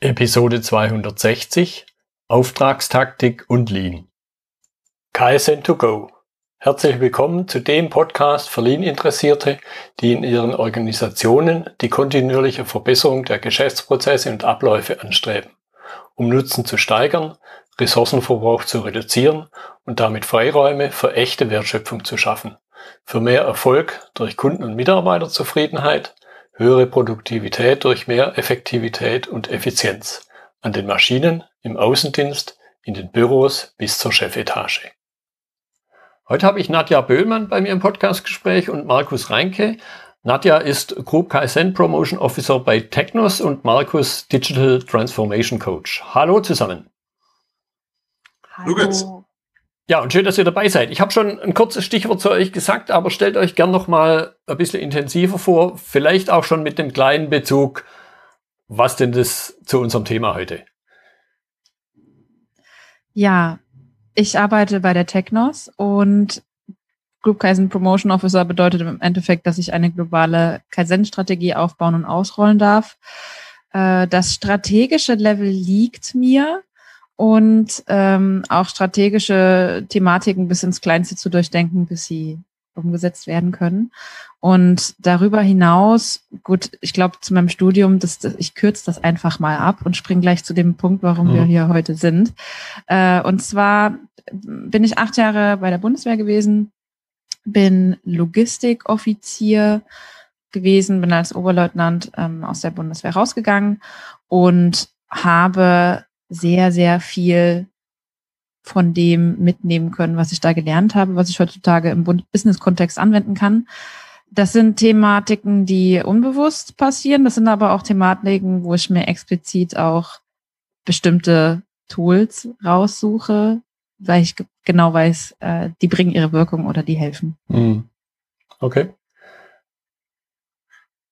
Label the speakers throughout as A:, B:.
A: Episode 260 Auftragstaktik und Lean. KSN 2 go. Herzlich willkommen zu dem Podcast für Lean-Interessierte, die in ihren Organisationen die kontinuierliche Verbesserung der Geschäftsprozesse und Abläufe anstreben, um Nutzen zu steigern, Ressourcenverbrauch zu reduzieren und damit Freiräume für echte Wertschöpfung zu schaffen, für mehr Erfolg durch Kunden- und Mitarbeiterzufriedenheit, höhere Produktivität durch mehr Effektivität und Effizienz an den Maschinen, im Außendienst, in den Büros bis zur Chefetage. Heute habe ich Nadja Böhlmann bei mir im Podcastgespräch und Markus Reinke. Nadja ist Group KSN Promotion Officer bei Technos und Markus Digital Transformation Coach. Hallo zusammen.
B: Hallo.
A: Ja, und schön, dass ihr dabei seid. Ich habe schon ein kurzes Stichwort zu euch gesagt, aber stellt euch gern noch mal ein bisschen intensiver vor, vielleicht auch schon mit dem kleinen Bezug, was denn das zu unserem Thema heute?
B: Ja, ich arbeite bei der Technos und Group Kaizen Promotion Officer bedeutet im Endeffekt, dass ich eine globale Kaizen-Strategie aufbauen und ausrollen darf. Äh, das strategische Level liegt mir und ähm, auch strategische Thematiken bis ins Kleinste zu durchdenken, bis sie umgesetzt werden können. Und darüber hinaus, gut, ich glaube zu meinem Studium, das, das, ich kürze das einfach mal ab und springe gleich zu dem Punkt, warum mhm. wir hier heute sind. Äh, und zwar bin ich acht Jahre bei der Bundeswehr gewesen, bin Logistikoffizier gewesen, bin als Oberleutnant ähm, aus der Bundeswehr rausgegangen und habe sehr, sehr viel von dem mitnehmen können, was ich da gelernt habe, was ich heutzutage im Business-Kontext anwenden kann. Das sind Thematiken, die unbewusst passieren. Das sind aber auch Thematiken, wo ich mir explizit auch bestimmte Tools raussuche, weil ich genau weiß, äh, die bringen ihre Wirkung oder die helfen.
A: Hm. Okay.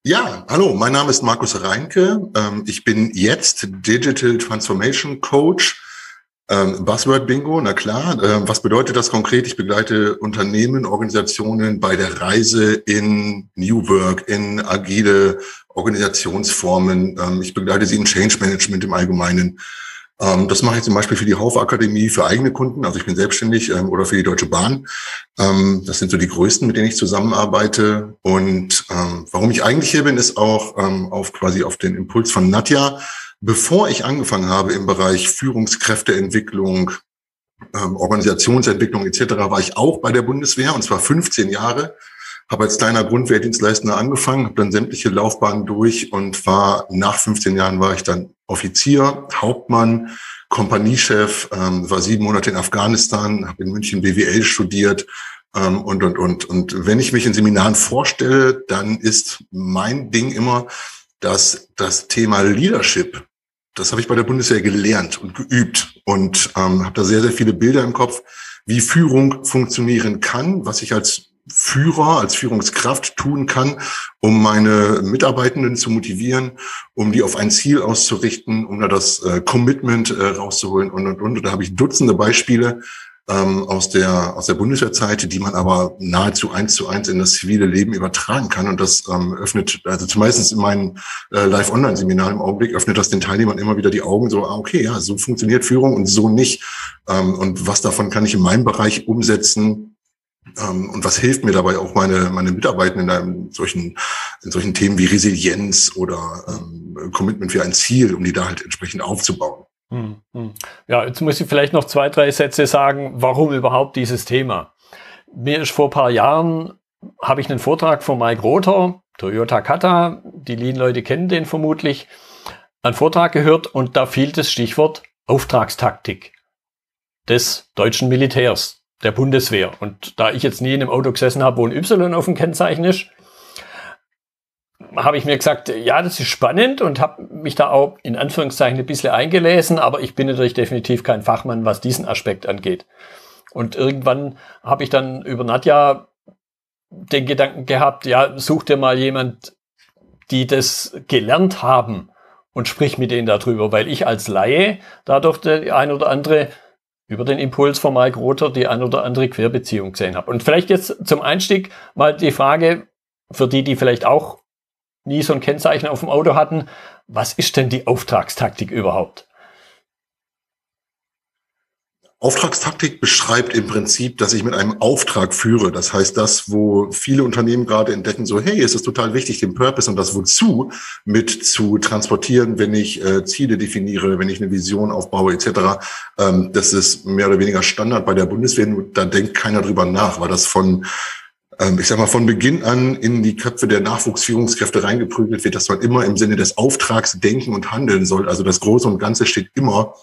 C: Ja, hallo, mein Name ist Markus Reinke. Ähm, ich bin jetzt Digital Transformation Coach. Ähm, Buzzword Bingo, na klar. Ähm, was bedeutet das konkret? Ich begleite Unternehmen, Organisationen bei der Reise in New Work, in agile Organisationsformen. Ich begleite sie in Change Management im Allgemeinen. Ähm, das mache ich zum Beispiel für die Haufe Akademie für eigene Kunden, also ich bin selbstständig ähm, oder für die Deutsche Bahn. Ähm, das sind so die größten, mit denen ich zusammenarbeite. Und warum ich eigentlich hier bin, ist auch auf quasi auf den Impuls von Nadja. Bevor ich angefangen habe im Bereich Führungskräfteentwicklung, Organisationsentwicklung etc., war ich auch bei der Bundeswehr und zwar 15 Jahre habe als kleiner Grundwehrdienstleister angefangen, habe dann sämtliche Laufbahnen durch und war nach 15 Jahren war ich dann Offizier, Hauptmann, Kompaniechef, ähm, war sieben Monate in Afghanistan, habe in München BWL studiert ähm, und und und. Und wenn ich mich in Seminaren vorstelle, dann ist mein Ding immer, dass das Thema Leadership das habe ich bei der Bundeswehr gelernt und geübt und ähm, habe da sehr, sehr viele Bilder im Kopf, wie Führung funktionieren kann, was ich als Führer, als Führungskraft tun kann, um meine Mitarbeitenden zu motivieren, um die auf ein Ziel auszurichten, um da das äh, Commitment äh, rauszuholen und, und, und. Da habe ich Dutzende Beispiele ähm, aus der aus der Bundeswehrzeit, die man aber nahezu eins zu eins in das zivile Leben übertragen kann. Und das ähm, öffnet, also zumeistens in meinen äh, Live-Online-Seminaren im Augenblick, öffnet das den Teilnehmern immer wieder die Augen, so, ah, okay, ja, so funktioniert Führung und so nicht. Ähm, und was davon kann ich in meinem Bereich umsetzen, und was hilft mir dabei auch meine, meine Mitarbeitenden in solchen, in solchen Themen wie Resilienz oder ähm, Commitment für ein Ziel, um die da halt entsprechend aufzubauen. Hm,
A: hm. Ja, jetzt muss ich vielleicht noch zwei, drei Sätze sagen, warum überhaupt dieses Thema. Mir ist vor paar Jahren, habe ich einen Vortrag von Mike Rother, Toyota Kata, die Lean-Leute kennen den vermutlich, einen Vortrag gehört und da fiel das Stichwort Auftragstaktik des deutschen Militärs der Bundeswehr. Und da ich jetzt nie in einem Auto gesessen habe, wo ein Y auf dem Kennzeichen ist, habe ich mir gesagt, ja, das ist spannend und habe mich da auch in Anführungszeichen ein bisschen eingelesen, aber ich bin natürlich definitiv kein Fachmann, was diesen Aspekt angeht. Und irgendwann habe ich dann über Nadja den Gedanken gehabt, ja, such dir mal jemand, die das gelernt haben und sprich mit denen darüber, weil ich als Laie dadurch der ein oder andere über den Impuls von Mike Rother die ein oder andere Querbeziehung gesehen habe. Und vielleicht jetzt zum Einstieg mal die Frage für die, die vielleicht auch nie so ein Kennzeichen auf dem Auto hatten. Was ist denn die Auftragstaktik überhaupt?
C: Auftragstaktik beschreibt im Prinzip, dass ich mit einem Auftrag führe. Das heißt, das, wo viele Unternehmen gerade entdecken, so, hey, es ist total wichtig, den Purpose und das Wozu mit zu transportieren, wenn ich äh, Ziele definiere, wenn ich eine Vision aufbaue, etc. Ähm, das ist mehr oder weniger Standard bei der Bundeswehr. Da denkt keiner drüber nach, weil das von ähm, ich sag mal, von Beginn an in die Köpfe der Nachwuchsführungskräfte reingeprügelt wird, dass man immer im Sinne des Auftrags denken und handeln soll. Also das Große und Ganze steht immer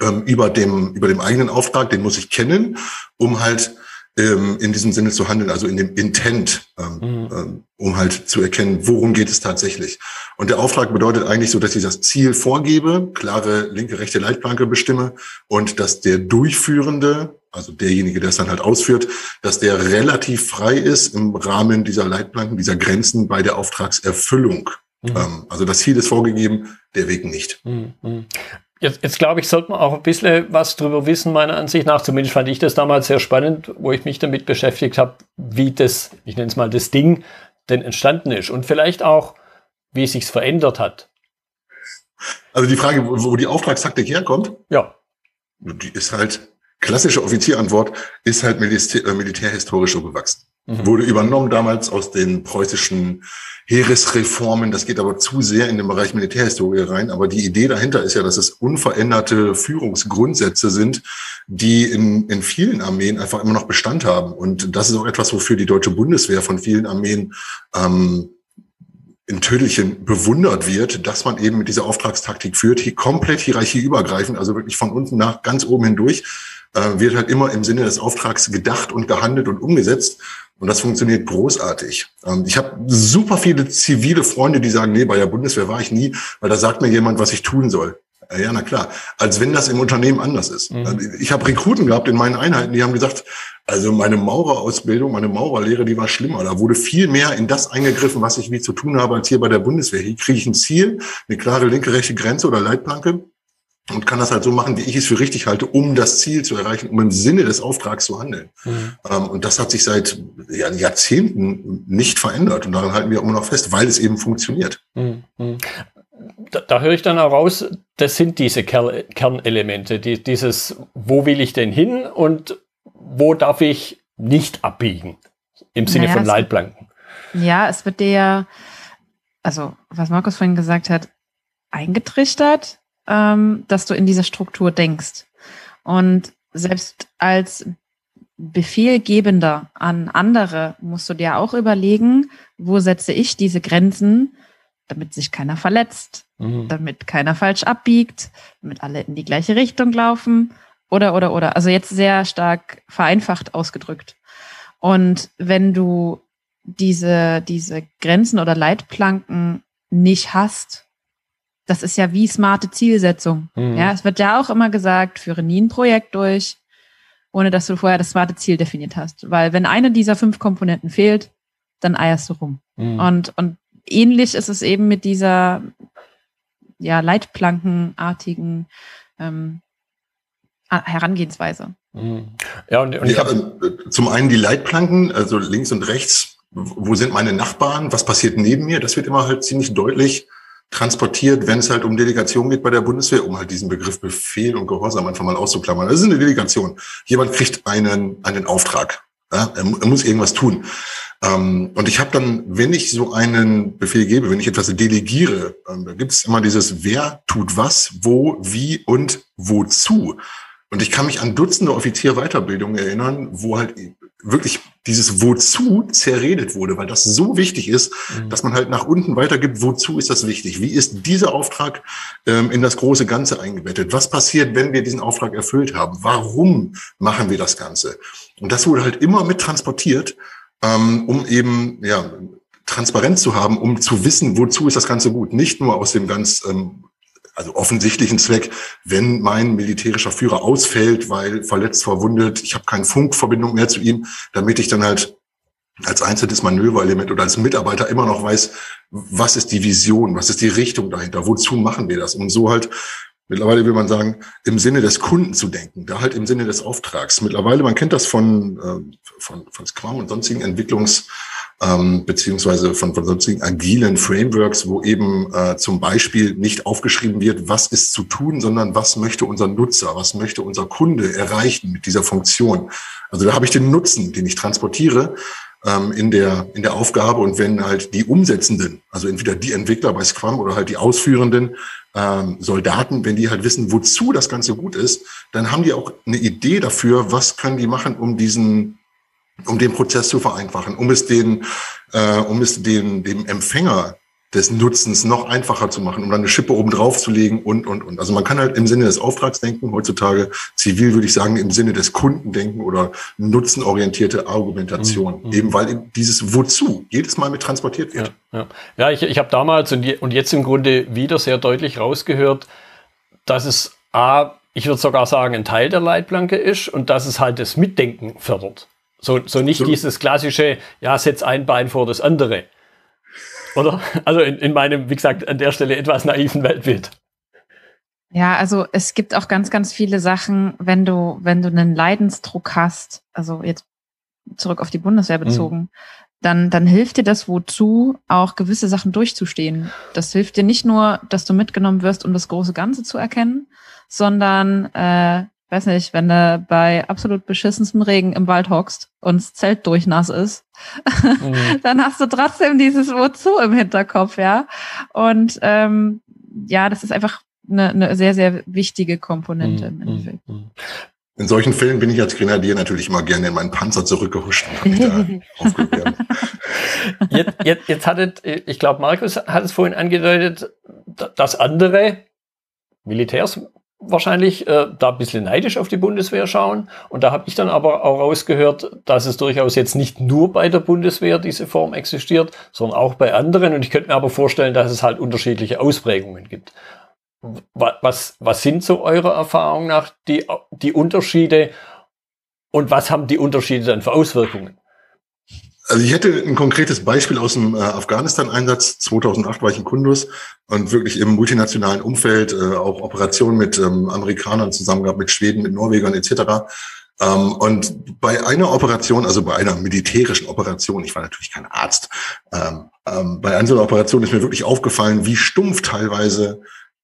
C: ähm, über dem über dem eigenen Auftrag, den muss ich kennen, um halt ähm, in diesem Sinne zu handeln, also in dem Intent, ähm, mhm. ähm, um halt zu erkennen, worum geht es tatsächlich. Und der Auftrag bedeutet eigentlich so, dass ich das Ziel vorgebe, klare linke, rechte Leitplanke bestimme und dass der Durchführende, also derjenige, der es dann halt ausführt, dass der relativ frei ist im Rahmen dieser Leitplanken, dieser Grenzen bei der Auftragserfüllung. Mhm. Ähm, also das Ziel ist vorgegeben, der Weg nicht. Mhm.
A: Jetzt, jetzt glaube ich, sollte man auch ein bisschen was drüber wissen, meiner Ansicht nach. Zumindest fand ich das damals sehr spannend, wo ich mich damit beschäftigt habe, wie das, ich nenne es mal das Ding, denn entstanden ist. Und vielleicht auch, wie es sich verändert hat.
C: Also die Frage, wo, die Auftragstaktik herkommt?
A: Ja.
C: Die ist halt, klassische Offizierantwort, ist halt äh, militärhistorisch so gewachsen. Mhm. Wurde übernommen damals aus den preußischen Heeresreformen. Das geht aber zu sehr in den Bereich Militärhistorie rein. Aber die Idee dahinter ist ja, dass es unveränderte Führungsgrundsätze sind, die in, in vielen Armeen einfach immer noch Bestand haben. Und das ist auch etwas, wofür die deutsche Bundeswehr von vielen Armeen ähm, in Tödelchen bewundert wird, dass man eben mit dieser Auftragstaktik führt, hier komplett hierarchieübergreifend, also wirklich von unten nach ganz oben hindurch, äh, wird halt immer im Sinne des Auftrags gedacht und gehandelt und umgesetzt. Und das funktioniert großartig. Ähm, ich habe super viele zivile Freunde, die sagen, nee, bei der Bundeswehr war ich nie, weil da sagt mir jemand, was ich tun soll. Ja, na klar. Als wenn das im Unternehmen anders ist. Mhm. Also ich habe Rekruten gehabt in meinen Einheiten, die haben gesagt, also meine Maurerausbildung, meine Maurerlehre, die war schlimmer. Da wurde viel mehr in das eingegriffen, was ich wie zu tun habe, als hier bei der Bundeswehr. Hier kriege ich ein Ziel, eine klare linke, rechte Grenze oder Leitplanke und kann das halt so machen, wie ich es für richtig halte, um das Ziel zu erreichen, um im Sinne des Auftrags zu handeln. Mhm. Ähm, und das hat sich seit ja, Jahrzehnten nicht verändert und daran halten wir immer noch fest, weil es eben funktioniert. Mhm.
A: Da, da, höre ich dann auch raus, das sind diese Ker Kernelemente, die, dieses, wo will ich denn hin und wo darf ich nicht abbiegen, im Sinne naja, von Leitplanken.
B: Ja, es wird dir, also was Markus vorhin gesagt hat, eingetrichtert, ähm, dass du in dieser Struktur denkst. Und selbst als Befehlgebender an andere musst du dir auch überlegen, wo setze ich diese Grenzen, damit sich keiner verletzt, mhm. damit keiner falsch abbiegt, damit alle in die gleiche Richtung laufen oder, oder, oder. Also jetzt sehr stark vereinfacht ausgedrückt. Und wenn du diese, diese Grenzen oder Leitplanken nicht hast, das ist ja wie smarte Zielsetzung. Mhm. Ja, es wird ja auch immer gesagt, führe nie ein Projekt durch, ohne dass du vorher das smarte Ziel definiert hast. Weil wenn eine dieser fünf Komponenten fehlt, dann eierst du rum. Mhm. Und, und ähnlich ist es eben mit dieser ja, Leitplankenartigen ähm, Herangehensweise.
C: Mhm. Ja, und, und ich habe äh, zum einen die Leitplanken, also links und rechts, wo sind meine Nachbarn, was passiert neben mir, das wird immer halt ziemlich deutlich transportiert, wenn es halt um Delegation geht bei der Bundeswehr, um halt diesen Begriff Befehl und Gehorsam einfach mal auszuklammern. Das ist eine Delegation. Jemand kriegt einen, einen Auftrag. Ja, er, er muss irgendwas tun. Ähm, und ich habe dann, wenn ich so einen Befehl gebe, wenn ich etwas delegiere, ähm, da gibt es immer dieses Wer tut was, wo, wie und wozu. Und ich kann mich an Dutzende Offizierweiterbildungen erinnern, wo halt wirklich dieses Wozu zerredet wurde, weil das so wichtig ist, mhm. dass man halt nach unten weitergibt, wozu ist das wichtig? Wie ist dieser Auftrag ähm, in das große Ganze eingebettet? Was passiert, wenn wir diesen Auftrag erfüllt haben? Warum machen wir das Ganze? Und das wurde halt immer mit transportiert, ähm, um eben, ja, transparent zu haben, um zu wissen, wozu ist das Ganze gut. Nicht nur aus dem ganz ähm, also offensichtlichen Zweck, wenn mein militärischer Führer ausfällt, weil verletzt, verwundet, ich habe keine Funkverbindung mehr zu ihm, damit ich dann halt als einzelnes Manöverelement oder als Mitarbeiter immer noch weiß, was ist die Vision, was ist die Richtung dahinter, wozu machen wir das? Und so halt, mittlerweile will man sagen, im Sinne des Kunden zu denken, da halt im Sinne des Auftrags. Mittlerweile, man kennt das von, äh, von, von Scrum und sonstigen Entwicklungs- ähm, beziehungsweise von, von sonstigen agilen Frameworks, wo eben äh, zum Beispiel nicht aufgeschrieben wird, was ist zu tun, sondern was möchte unser Nutzer, was möchte unser Kunde erreichen mit dieser Funktion. Also da habe ich den Nutzen, den ich transportiere ähm, in, der, in der Aufgabe. Und wenn halt die Umsetzenden, also entweder die Entwickler bei Scrum oder halt die Ausführenden ähm, Soldaten, wenn die halt wissen, wozu das Ganze gut ist, dann haben die auch eine Idee dafür, was können die machen, um diesen um den Prozess zu vereinfachen, um es den, äh, um es den, dem Empfänger des Nutzens noch einfacher zu machen, um dann eine Schippe oben drauf zu legen und, und, und. Also man kann halt im Sinne des Auftrags denken, heutzutage zivil würde ich sagen, im Sinne des Kunden denken oder nutzenorientierte Argumentation, mhm. eben weil dieses Wozu jedes Mal mit transportiert wird.
A: Ja, ja. ja ich, ich habe damals und, je, und jetzt im Grunde wieder sehr deutlich rausgehört, dass es A, ich würde sogar sagen, ein Teil der Leitplanke ist und dass es halt das Mitdenken fördert. So, so nicht so. dieses klassische, ja, setz ein Bein vor das andere. Oder? Also in, in meinem, wie gesagt, an der Stelle etwas naiven Weltbild.
B: Ja, also es gibt auch ganz, ganz viele Sachen, wenn du, wenn du einen Leidensdruck hast, also jetzt zurück auf die Bundeswehr bezogen, mhm. dann, dann hilft dir das wozu, auch gewisse Sachen durchzustehen. Das hilft dir nicht nur, dass du mitgenommen wirst, um das große Ganze zu erkennen, sondern äh, weiß nicht, wenn du bei absolut beschissensem Regen im Wald hockst und das Zelt durchnass ist, mhm. dann hast du trotzdem dieses Wozu im Hinterkopf, ja. Und ähm, ja, das ist einfach eine, eine sehr, sehr wichtige Komponente mhm. im Endeffekt. Mhm.
C: In solchen Fällen bin ich als Grenadier natürlich immer gerne in meinen Panzer zurückgehuscht und
A: jetzt, jetzt, jetzt hattet, ich glaube, Markus hat es vorhin angedeutet, dass andere Militärs wahrscheinlich äh, da ein bisschen neidisch auf die Bundeswehr schauen. Und da habe ich dann aber auch rausgehört, dass es durchaus jetzt nicht nur bei der Bundeswehr diese Form existiert, sondern auch bei anderen. Und ich könnte mir aber vorstellen, dass es halt unterschiedliche Ausprägungen gibt. Was, was sind so eurer Erfahrung nach die, die Unterschiede und was haben die Unterschiede dann für Auswirkungen?
C: Also ich hätte ein konkretes Beispiel aus dem äh, Afghanistan-Einsatz. 2008 war ich in Kundus und wirklich im multinationalen Umfeld, äh, auch Operationen mit ähm, Amerikanern zusammen gehabt, mit Schweden, mit Norwegern etc. Ähm, und bei einer Operation, also bei einer militärischen Operation, ich war natürlich kein Arzt, ähm, ähm, bei einer Operation ist mir wirklich aufgefallen, wie stumpf teilweise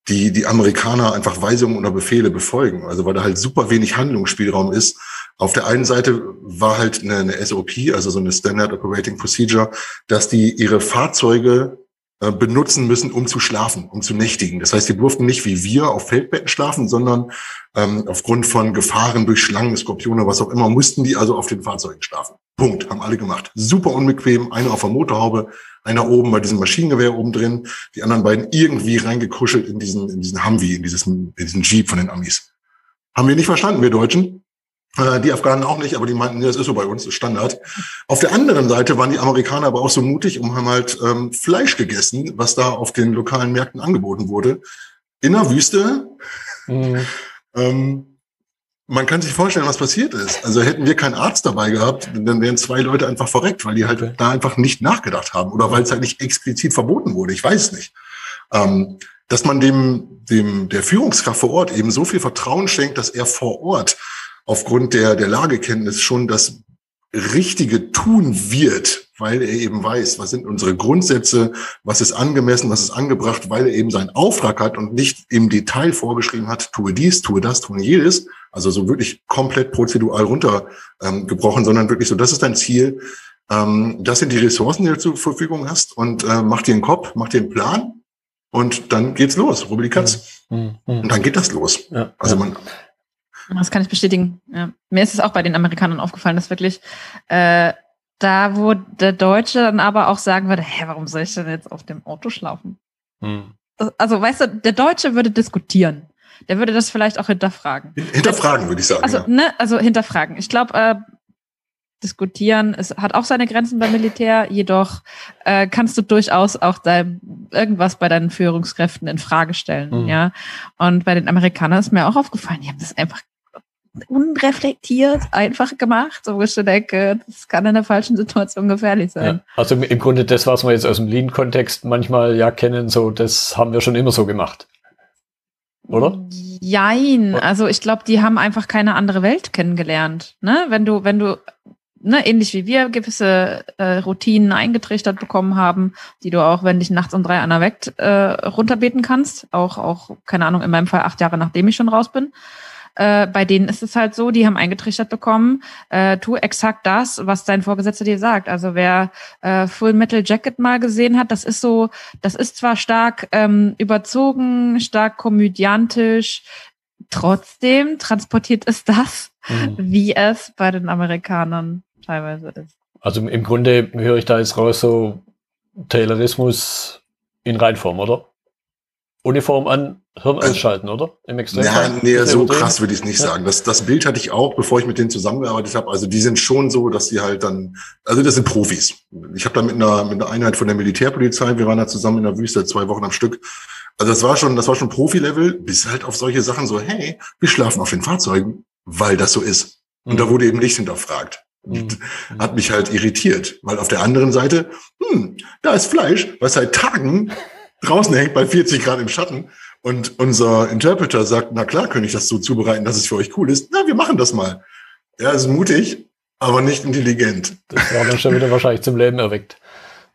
C: die, die Amerikaner einfach Weisungen oder Befehle befolgen. Also weil da halt super wenig Handlungsspielraum ist. Auf der einen Seite war halt eine, eine SOP, also so eine Standard Operating Procedure, dass die ihre Fahrzeuge äh, benutzen müssen, um zu schlafen, um zu nächtigen. Das heißt, die durften nicht wie wir auf Feldbetten schlafen, sondern ähm, aufgrund von Gefahren durch Schlangen, Skorpione, was auch immer, mussten die also auf den Fahrzeugen schlafen. Punkt, haben alle gemacht. Super unbequem, einer auf der Motorhaube, einer oben bei diesem Maschinengewehr oben drin, die anderen beiden irgendwie reingekuschelt in diesen, in diesen Humvee, in, dieses, in diesen Jeep von den Amis. Haben wir nicht verstanden, wir Deutschen. Äh, die Afghanen auch nicht, aber die meinten, das ist so bei uns, das ist Standard. Auf der anderen Seite waren die Amerikaner aber auch so mutig und haben halt ähm, Fleisch gegessen, was da auf den lokalen Märkten angeboten wurde. In der Wüste. Mhm. ähm, man kann sich vorstellen, was passiert ist. Also hätten wir keinen Arzt dabei gehabt, dann wären zwei Leute einfach verreckt, weil die halt okay. da einfach nicht nachgedacht haben oder weil es halt nicht explizit verboten wurde. Ich weiß nicht. Ähm, dass man dem, dem, der Führungskraft vor Ort eben so viel Vertrauen schenkt, dass er vor Ort aufgrund der, der Lagekenntnis schon das Richtige tun wird, weil er eben weiß, was sind unsere Grundsätze, was ist angemessen, was ist angebracht, weil er eben seinen Auftrag hat und nicht im Detail vorgeschrieben hat, tue dies, tue das, tue jedes, also so wirklich komplett prozedural runtergebrochen, ähm, sondern wirklich so, das ist dein Ziel, ähm, das sind die Ressourcen, die du zur Verfügung hast und äh, mach dir einen Kopf, mach dir einen Plan und dann geht's los, rubbel die Katz. Mhm. Mhm. Und dann geht das los. Ja, also man
B: das kann ich bestätigen. Ja. Mir ist es auch bei den Amerikanern aufgefallen, dass wirklich äh, da, wo der Deutsche dann aber auch sagen würde, hä, warum soll ich denn jetzt auf dem Auto schlafen? Hm. Also, weißt du, der Deutsche würde diskutieren. Der würde das vielleicht auch hinterfragen.
C: Hinterfragen, würde ich sagen.
B: Also, ja. ne, also hinterfragen. Ich glaube, äh, diskutieren. Es hat auch seine Grenzen beim Militär, jedoch äh, kannst du durchaus auch dein, irgendwas bei deinen Führungskräften in Frage stellen, mhm. ja. Und bei den Amerikanern ist mir auch aufgefallen, die haben das einfach unreflektiert einfach gemacht, wo ich denke, das kann in der falschen Situation gefährlich sein. Ja,
A: also im Grunde das, was wir jetzt aus dem Lean-Kontext manchmal ja kennen, so das haben wir schon immer so gemacht. Oder?
B: Jein. Also ich glaube, die haben einfach keine andere Welt kennengelernt. Ne? Wenn du, wenn du ne, ähnlich wie wir gewisse äh, Routinen eingetrichtert bekommen haben, die du auch, wenn dich nachts um drei einer weckt, äh, runterbeten kannst. Auch, auch, keine Ahnung, in meinem Fall acht Jahre nachdem ich schon raus bin. Äh, bei denen ist es halt so, die haben eingetrichtert bekommen, äh, tu exakt das, was dein Vorgesetzter dir sagt. Also wer äh, Full Metal Jacket mal gesehen hat, das ist so, das ist zwar stark ähm, überzogen, stark komödiantisch, trotzdem transportiert es das, mhm. wie es bei den Amerikanern teilweise ist.
A: Also im Grunde höre ich da jetzt raus so Taylorismus in Reinform, oder? Uniform an, Hirn also, ausschalten, oder?
C: Im Extremfall? Ja, nee, so krass würde ich es nicht ja. sagen. Das, das Bild hatte ich auch, bevor ich mit denen zusammengearbeitet habe. Also die sind schon so, dass die halt dann, also das sind Profis. Ich habe da mit einer, mit einer Einheit von der Militärpolizei, wir waren da zusammen in der Wüste zwei Wochen am Stück. Also das war schon, das war schon Profi-Level, bis halt auf solche Sachen so, hey, wir schlafen auf den Fahrzeugen, weil das so ist. Und mhm. da wurde eben nicht hinterfragt. Mhm. Hat mich halt irritiert, weil auf der anderen Seite, hm, da ist Fleisch, was seit Tagen draußen hängt bei 40 Grad im Schatten. Und unser Interpreter sagt, na klar, könnte ich das so zubereiten, dass es für euch cool ist. Na, wir machen das mal. Ja, ist mutig, aber nicht intelligent.
A: Das war dann schon wieder wahrscheinlich zum Leben erweckt.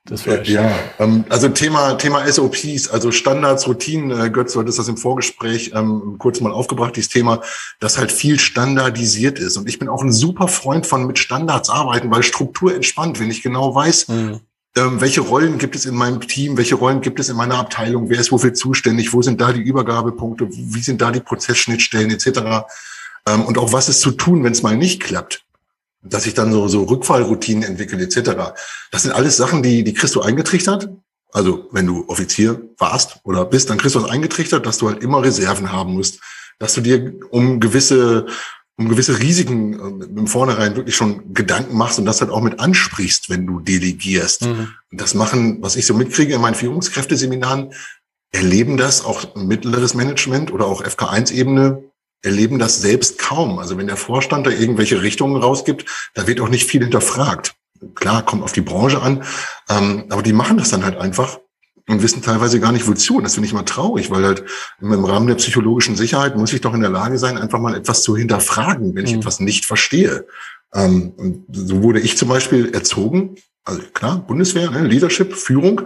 C: Das Fleisch. Ja, ähm, also Thema, Thema SOPs, also Standards, Routinen, äh, Götz, du hattest das im Vorgespräch ähm, kurz mal aufgebracht, dieses Thema, dass halt viel standardisiert ist. Und ich bin auch ein super Freund von mit Standards arbeiten, weil Struktur entspannt, wenn ich genau weiß, mhm ähm, welche Rollen gibt es in meinem Team, welche Rollen gibt es in meiner Abteilung, wer ist wofür zuständig, wo sind da die Übergabepunkte, wie sind da die Prozessschnittstellen etc. Ähm, und auch was ist zu tun, wenn es mal nicht klappt. Dass ich dann so, so Rückfallroutinen entwickle etc. Das sind alles Sachen, die, die du eingetrichtert. Also wenn du Offizier warst oder bist, dann kriegst du das eingetrichtert, dass du halt immer Reserven haben musst, dass du dir um gewisse um gewisse Risiken äh, im Vornherein wirklich schon Gedanken machst und das halt auch mit ansprichst, wenn du delegierst. Mhm. Und das machen, was ich so mitkriege in meinen Führungskräfteseminaren, erleben das auch mittleres Management oder auch FK1-Ebene, erleben das selbst kaum. Also wenn der Vorstand da irgendwelche Richtungen rausgibt, da wird auch nicht viel hinterfragt. Klar, kommt auf die Branche an, ähm, aber die machen das dann halt einfach und wissen teilweise gar nicht wozu. Und das finde ich immer traurig, weil halt im Rahmen der psychologischen Sicherheit muss ich doch in der Lage sein, einfach mal etwas zu hinterfragen, wenn ich mhm. etwas nicht verstehe. Ähm, und so wurde ich zum Beispiel erzogen, also klar, Bundeswehr, ne, Leadership, Führung.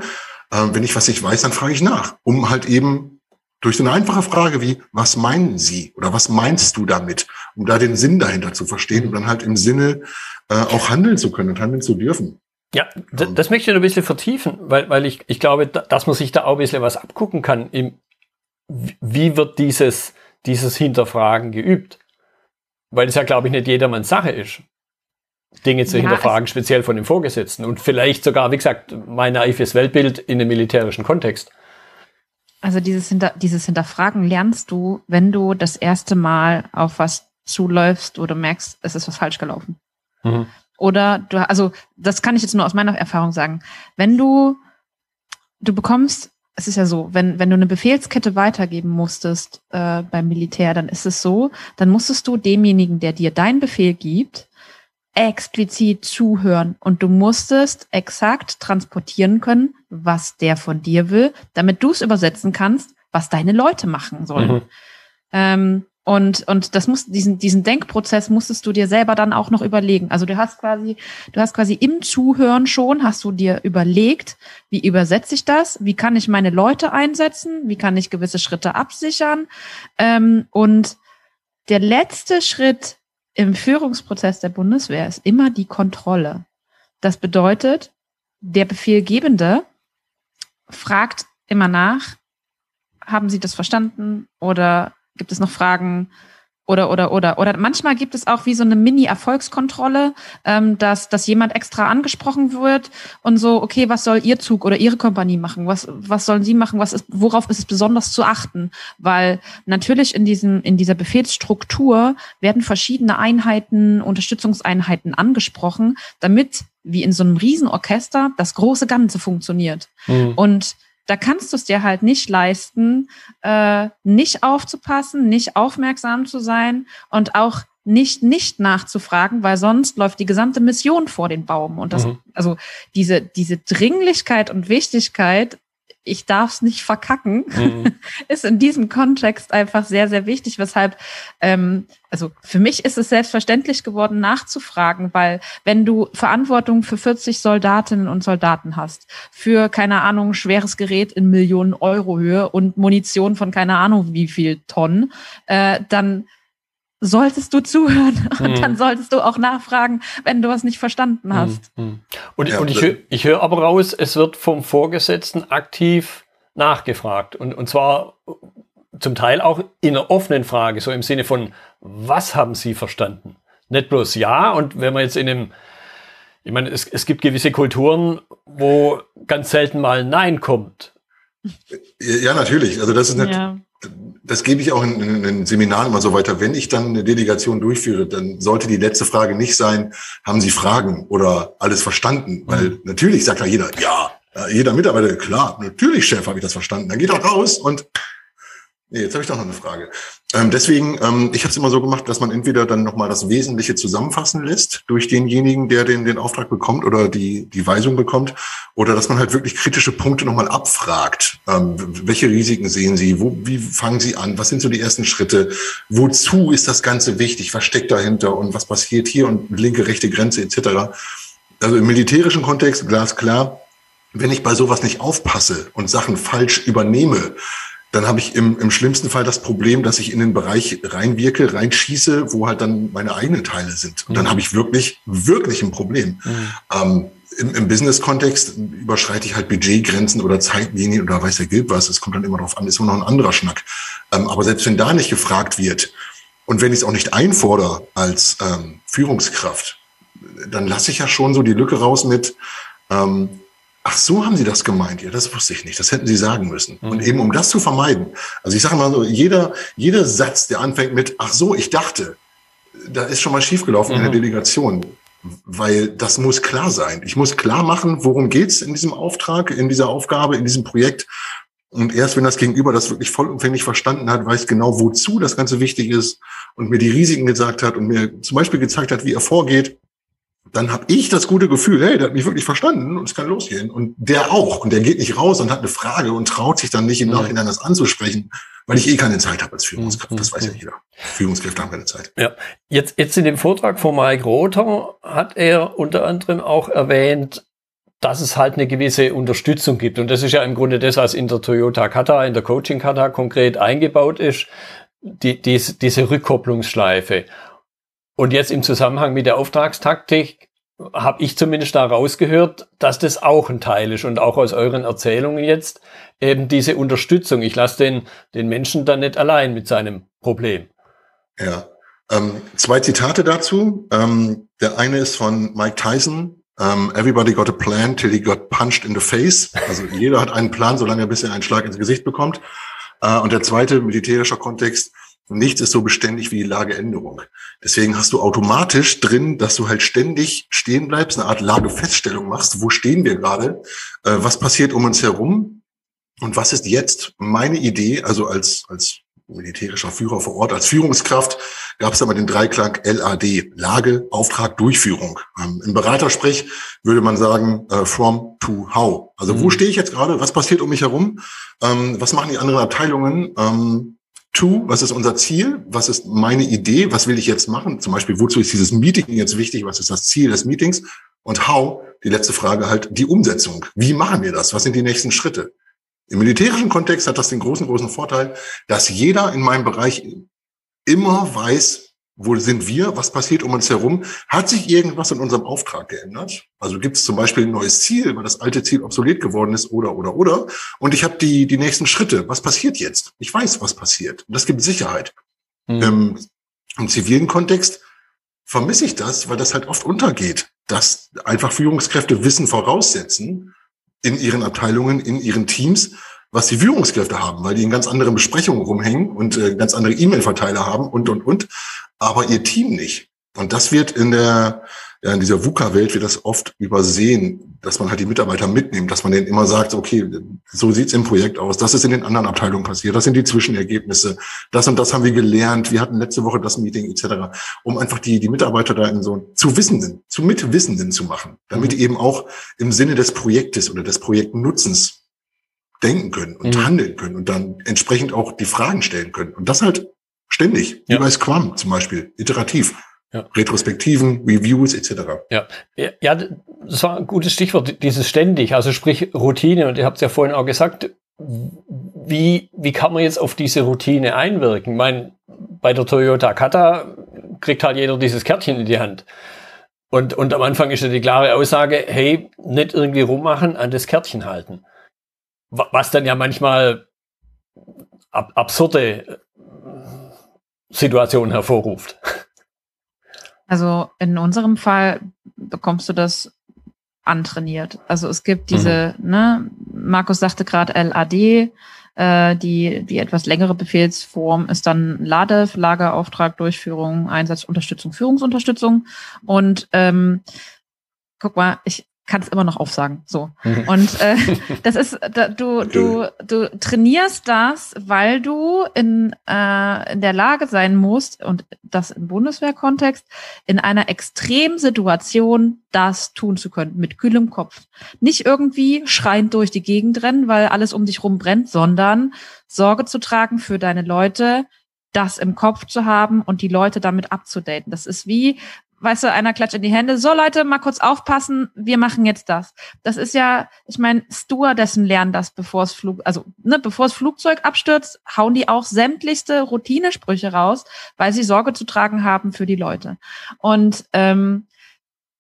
C: Ähm, wenn ich was nicht weiß, dann frage ich nach, um halt eben durch so eine einfache Frage wie, was meinen Sie oder was meinst du damit, um da den Sinn dahinter zu verstehen und dann halt im Sinne äh, auch handeln zu können und handeln zu dürfen.
A: Ja, das möchte ich ein bisschen vertiefen, weil, weil ich, ich glaube, dass man sich da auch ein bisschen was abgucken kann. Im, wie wird dieses, dieses Hinterfragen geübt? Weil es ja, glaube ich, nicht jedermanns Sache ist, Dinge zu ja, hinterfragen, speziell von dem Vorgesetzten. Und vielleicht sogar, wie gesagt, mein naives Weltbild in einem militärischen Kontext.
B: Also dieses, Hinter, dieses Hinterfragen lernst du, wenn du das erste Mal auf was zuläufst oder merkst, es ist was falsch gelaufen. Mhm. Oder du, also das kann ich jetzt nur aus meiner Erfahrung sagen. Wenn du, du bekommst, es ist ja so, wenn, wenn du eine Befehlskette weitergeben musstest äh, beim Militär, dann ist es so, dann musstest du demjenigen, der dir deinen Befehl gibt, explizit zuhören und du musstest exakt transportieren können, was der von dir will, damit du es übersetzen kannst, was deine Leute machen sollen. Mhm. Ähm, und, und das muss, diesen, diesen Denkprozess musstest du dir selber dann auch noch überlegen. Also du hast quasi, du hast quasi im Zuhören schon, hast du dir überlegt, wie übersetze ich das? Wie kann ich meine Leute einsetzen? Wie kann ich gewisse Schritte absichern? Ähm, und der letzte Schritt im Führungsprozess der Bundeswehr ist immer die Kontrolle. Das bedeutet, der Befehlgebende fragt immer nach, haben Sie das verstanden oder Gibt es noch Fragen? Oder, oder, oder. Oder manchmal gibt es auch wie so eine Mini-Erfolgskontrolle, ähm, dass, dass jemand extra angesprochen wird und so, okay, was soll Ihr Zug oder Ihre Kompanie machen? Was, was sollen Sie machen? Was ist, worauf ist es besonders zu achten? Weil natürlich in diesem, in dieser Befehlsstruktur werden verschiedene Einheiten, Unterstützungseinheiten angesprochen, damit, wie in so einem Riesenorchester, das große Ganze funktioniert. Mhm. Und da kannst du es dir halt nicht leisten, äh, nicht aufzupassen, nicht aufmerksam zu sein und auch nicht nicht nachzufragen, weil sonst läuft die gesamte Mission vor den Baum. Und das, mhm. also diese, diese Dringlichkeit und Wichtigkeit ich darf es nicht verkacken, mhm. ist in diesem Kontext einfach sehr, sehr wichtig, weshalb, ähm, also für mich ist es selbstverständlich geworden, nachzufragen, weil wenn du Verantwortung für 40 Soldatinnen und Soldaten hast, für, keine Ahnung, schweres Gerät in Millionen Euro Höhe und Munition von keine Ahnung wie viel Tonnen, äh, dann solltest du zuhören und hm. dann solltest du auch nachfragen, wenn du was nicht verstanden hm, hast. Hm.
A: Und, ja, und ich, höre ich höre aber raus, es wird vom Vorgesetzten aktiv nachgefragt und, und zwar zum Teil auch in einer offenen Frage, so im Sinne von, was haben Sie verstanden? Nicht bloß ja und wenn man jetzt in einem ich meine, es, es gibt gewisse Kulturen, wo ganz selten mal Nein kommt.
C: Ja, natürlich. Also das ist nicht, ja das gebe ich auch in, in, in Seminaren immer so weiter. Wenn ich dann eine Delegation durchführe, dann sollte die letzte Frage nicht sein, haben Sie Fragen oder alles verstanden? Weil mhm. natürlich sagt da jeder, ja, jeder Mitarbeiter, klar, natürlich, Chef, habe ich das verstanden. Dann geht doch raus und Nee, jetzt habe ich doch noch eine Frage. Ähm, deswegen, ähm, ich habe es immer so gemacht, dass man entweder dann nochmal das Wesentliche zusammenfassen lässt durch denjenigen, der den, den Auftrag bekommt oder die, die Weisung bekommt, oder dass man halt wirklich kritische Punkte nochmal abfragt. Ähm, welche Risiken sehen Sie? Wo, wie fangen Sie an? Was sind so die ersten Schritte? Wozu ist das Ganze wichtig? Was steckt dahinter? Und was passiert hier? Und linke, rechte Grenze etc. Also im militärischen Kontext, glasklar, wenn ich bei sowas nicht aufpasse und Sachen falsch übernehme, dann habe ich im, im schlimmsten Fall das Problem, dass ich in den Bereich reinwirke, reinschieße, wo halt dann meine eigenen Teile sind. Und dann mhm. habe ich wirklich, wirklich ein Problem. Mhm. Ähm, Im im Business-Kontext überschreite ich halt Budgetgrenzen oder Zeitlinien oder weiß der Gilb was. Es kommt dann immer darauf an, ist immer noch ein anderer Schnack. Ähm, aber selbst wenn da nicht gefragt wird und wenn ich es auch nicht einfordere als ähm, Führungskraft, dann lasse ich ja schon so die Lücke raus mit, ähm, Ach so haben Sie das gemeint? Ja, das wusste ich nicht. Das hätten Sie sagen müssen. Mhm. Und eben um das zu vermeiden. Also ich sage mal so, jeder, jeder Satz, der anfängt mit, ach so, ich dachte, da ist schon mal schiefgelaufen mhm. in der mhm. Delegation. Weil das muss klar sein. Ich muss klar machen, worum geht's in diesem Auftrag, in dieser Aufgabe, in diesem Projekt. Und erst wenn das Gegenüber das wirklich vollumfänglich verstanden hat, weiß genau, wozu das Ganze wichtig ist und mir die Risiken gesagt hat und mir zum Beispiel gezeigt hat, wie er vorgeht, dann habe ich das gute Gefühl, hey, der hat mich wirklich verstanden und es kann losgehen. Und der auch. Und der geht nicht raus und hat eine Frage und traut sich dann nicht im Nachhinein das anzusprechen, weil ich eh keine Zeit habe als Führungskraft. Das weiß ja jeder. Führungskräfte haben keine Zeit.
A: Ja. Jetzt, jetzt in dem Vortrag von Mike Rother hat er unter anderem auch erwähnt, dass es halt eine gewisse Unterstützung gibt. Und das ist ja im Grunde das, was in der Toyota Kata, in der Coaching Kata konkret eingebaut ist, die, die, diese Rückkopplungsschleife. Und jetzt im Zusammenhang mit der Auftragstaktik habe ich zumindest da rausgehört, dass das auch ein Teil ist und auch aus euren Erzählungen jetzt eben diese Unterstützung. Ich lasse den, den Menschen dann nicht allein mit seinem Problem.
C: Ja, ähm, zwei Zitate dazu. Ähm, der eine ist von Mike Tyson. Ähm, everybody got a plan till he got punched in the face. Also jeder hat einen Plan, solange er bisher einen Schlag ins Gesicht bekommt. Uh, und der zweite militärischer Kontext. Nichts ist so beständig wie die Lageänderung. Deswegen hast du automatisch drin, dass du halt ständig stehen bleibst, eine Art Lagefeststellung machst. Wo stehen wir gerade? Äh, was passiert um uns herum? Und was ist jetzt meine Idee, also als, als militärischer Führer vor Ort, als Führungskraft, gab es aber den Dreiklang LAD, Lage, Auftrag, Durchführung. Ähm, Im Beratersprech würde man sagen, äh, from to how. Also wo mhm. stehe ich jetzt gerade? Was passiert um mich herum? Ähm, was machen die anderen Abteilungen? Ähm, to, was ist unser Ziel, was ist meine Idee, was will ich jetzt machen, zum Beispiel, wozu ist dieses Meeting jetzt wichtig, was ist das Ziel des Meetings und how, die letzte Frage halt, die Umsetzung. Wie machen wir das? Was sind die nächsten Schritte? Im militärischen Kontext hat das den großen, großen Vorteil, dass jeder in meinem Bereich immer weiß, wo sind wir? Was passiert um uns herum? Hat sich irgendwas in unserem Auftrag geändert? Also gibt es zum Beispiel ein neues Ziel, weil das alte Ziel obsolet geworden ist oder, oder, oder. Und ich habe die, die nächsten Schritte. Was passiert jetzt? Ich weiß, was passiert. Und das gibt Sicherheit. Mhm. Im, Im zivilen Kontext vermisse ich das, weil das halt oft untergeht, dass einfach Führungskräfte Wissen voraussetzen in ihren Abteilungen, in ihren Teams, was die Führungskräfte haben, weil die in ganz anderen Besprechungen rumhängen und äh, ganz andere E-Mail-Verteiler haben und, und, und, aber ihr Team nicht. Und das wird in der, ja, in dieser VUCA-Welt wird das oft übersehen, dass man halt die Mitarbeiter mitnimmt, dass man denen immer sagt, okay, so sieht's im Projekt aus, das ist in den anderen Abteilungen passiert, das sind die Zwischenergebnisse, das und das haben wir gelernt, wir hatten letzte Woche das Meeting etc., um einfach die, die Mitarbeiter da in so zu Wissenden, zu Mitwissenden zu machen, damit die eben auch im Sinne des Projektes oder des Projektnutzens denken können und mhm. handeln können und dann entsprechend auch die Fragen stellen können. Und das halt ständig, ja. wie bei Scrum zum Beispiel, iterativ. Ja. Retrospektiven, Reviews etc.
A: Ja. ja, das war ein gutes Stichwort, dieses ständig, also sprich Routine. Und ihr habt es ja vorhin auch gesagt, wie, wie kann man jetzt auf diese Routine einwirken? Ich meine, bei der Toyota Kata kriegt halt jeder dieses Kärtchen in die Hand. Und, und am Anfang ist ja die klare Aussage, hey, nicht irgendwie rummachen, an das Kärtchen halten. Was dann ja manchmal ab absurde äh, Situationen hervorruft.
B: Also in unserem Fall bekommst du das antrainiert. Also es gibt diese, mhm. ne, Markus sagte gerade LAD, äh, die, die etwas längere Befehlsform ist dann LADEF, Lagerauftrag, Durchführung, Einsatz, Unterstützung, Führungsunterstützung. Und ähm, guck mal, ich kann es immer noch aufsagen. So. Mhm. Und äh, das ist, da, du, du, du trainierst das, weil du in, äh, in der Lage sein musst, und das im Bundeswehrkontext, in einer Extremsituation das tun zu können, mit kühlem Kopf. Nicht irgendwie schreiend durch die Gegend rennen, weil alles um dich rum brennt, sondern Sorge zu tragen für deine Leute, das im Kopf zu haben und die Leute damit abzudaten. Das ist wie, weißt du, einer klatscht in die Hände, so Leute, mal kurz aufpassen, wir machen jetzt das. Das ist ja, ich meine, Stewardessen lernen das, bevor es Flug, also ne, bevor das Flugzeug abstürzt, hauen die auch sämtlichste Routinesprüche raus, weil sie Sorge zu tragen haben für die Leute. Und ähm,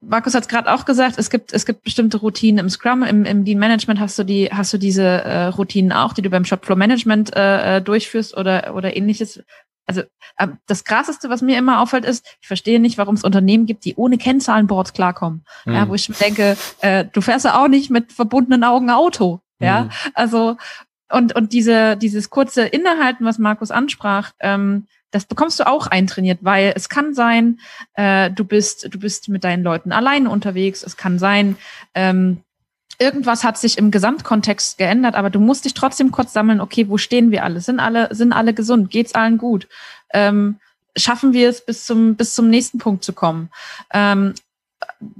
B: Markus hat es gerade auch gesagt, es gibt, es gibt bestimmte Routinen im Scrum, im, im Lean Management hast du die, hast du diese äh, Routinen auch, die du beim Shopfloor Management äh, äh durchführst oder, oder ähnliches also ähm, das krasseste, was mir immer auffällt, ist, ich verstehe nicht, warum es Unternehmen gibt, die ohne Kennzahlenboards klarkommen. Mhm. Ja, wo ich mir denke, äh, du fährst ja auch nicht mit verbundenen Augen Auto. Ja, mhm. also und und diese dieses kurze Innehalten, was Markus ansprach, ähm, das bekommst du auch eintrainiert, weil es kann sein, äh, du bist du bist mit deinen Leuten allein unterwegs. Es kann sein, ähm, irgendwas hat sich im Gesamtkontext geändert, aber du musst dich trotzdem kurz sammeln, okay, wo stehen wir alle? Sind alle, sind alle gesund? Geht's allen gut? Ähm, schaffen wir es bis zum, bis zum nächsten Punkt zu kommen? Ähm,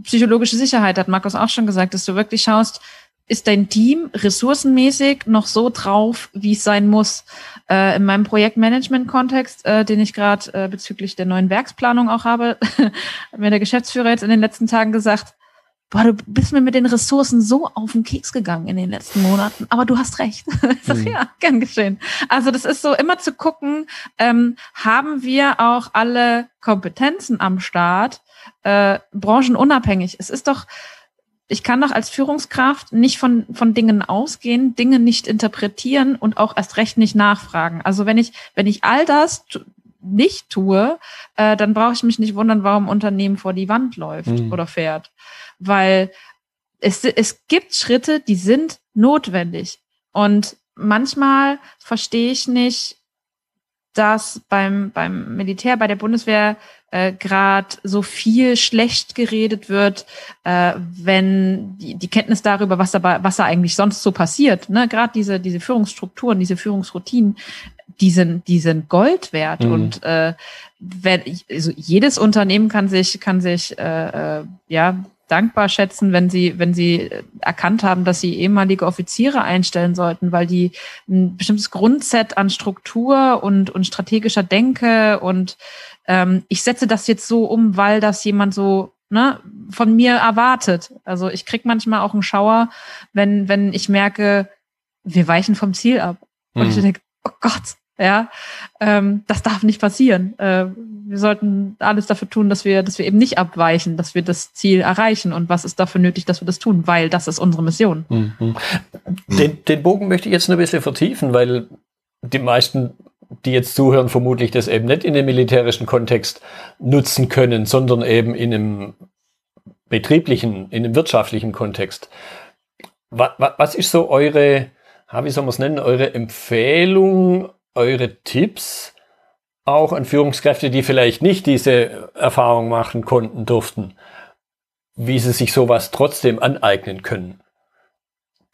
B: psychologische Sicherheit hat Markus auch schon gesagt, dass du wirklich schaust, ist dein Team ressourcenmäßig noch so drauf, wie es sein muss? Äh, in meinem Projektmanagement-Kontext, äh, den ich gerade äh, bezüglich der neuen Werksplanung auch habe, hat mir der Geschäftsführer jetzt in den letzten Tagen gesagt, boah, du bist mir mit den Ressourcen so auf den Keks gegangen in den letzten Monaten, aber du hast recht. sag, mhm. Ja, gern geschehen. Also das ist so immer zu gucken, ähm, haben wir auch alle Kompetenzen am Start, äh, branchenunabhängig. Es ist doch, ich kann doch als Führungskraft nicht von, von Dingen ausgehen, Dinge nicht interpretieren und auch erst recht nicht nachfragen. Also wenn ich, wenn ich all das nicht tue, äh, dann brauche ich mich nicht wundern, warum Unternehmen vor die Wand läuft mhm. oder fährt weil es, es gibt Schritte, die sind notwendig. Und manchmal verstehe ich nicht, dass beim, beim Militär, bei der Bundeswehr äh, gerade so viel schlecht geredet wird, äh, wenn die, die Kenntnis darüber, was da, was da eigentlich sonst so passiert, ne, gerade diese, diese Führungsstrukturen, diese Führungsroutinen, die sind, die sind Gold wert. Mhm. Und äh, wenn, also jedes Unternehmen kann sich, kann sich äh, äh ja dankbar schätzen, wenn sie, wenn sie erkannt haben, dass sie ehemalige Offiziere einstellen sollten, weil die ein bestimmtes Grundset an Struktur und, und strategischer Denke und ähm, ich setze das jetzt so um, weil das jemand so ne, von mir erwartet. Also ich krieg manchmal auch einen Schauer, wenn, wenn ich merke, wir weichen vom Ziel ab. Und ich mhm. denke, oh Gott, ja, ähm, das darf nicht passieren. Äh, wir sollten alles dafür tun, dass wir, dass wir eben nicht abweichen, dass wir das Ziel erreichen. Und was ist dafür nötig, dass wir das tun? Weil das ist unsere Mission. Mhm.
A: Den, den Bogen möchte ich jetzt noch ein bisschen vertiefen, weil die meisten, die jetzt zuhören, vermutlich das eben nicht in dem militärischen Kontext nutzen können, sondern eben in einem betrieblichen, in einem wirtschaftlichen Kontext. Was, was ist so eure, wie soll man es nennen, eure Empfehlung eure Tipps auch an Führungskräfte, die vielleicht nicht diese Erfahrung machen konnten, durften, wie sie sich sowas trotzdem aneignen können?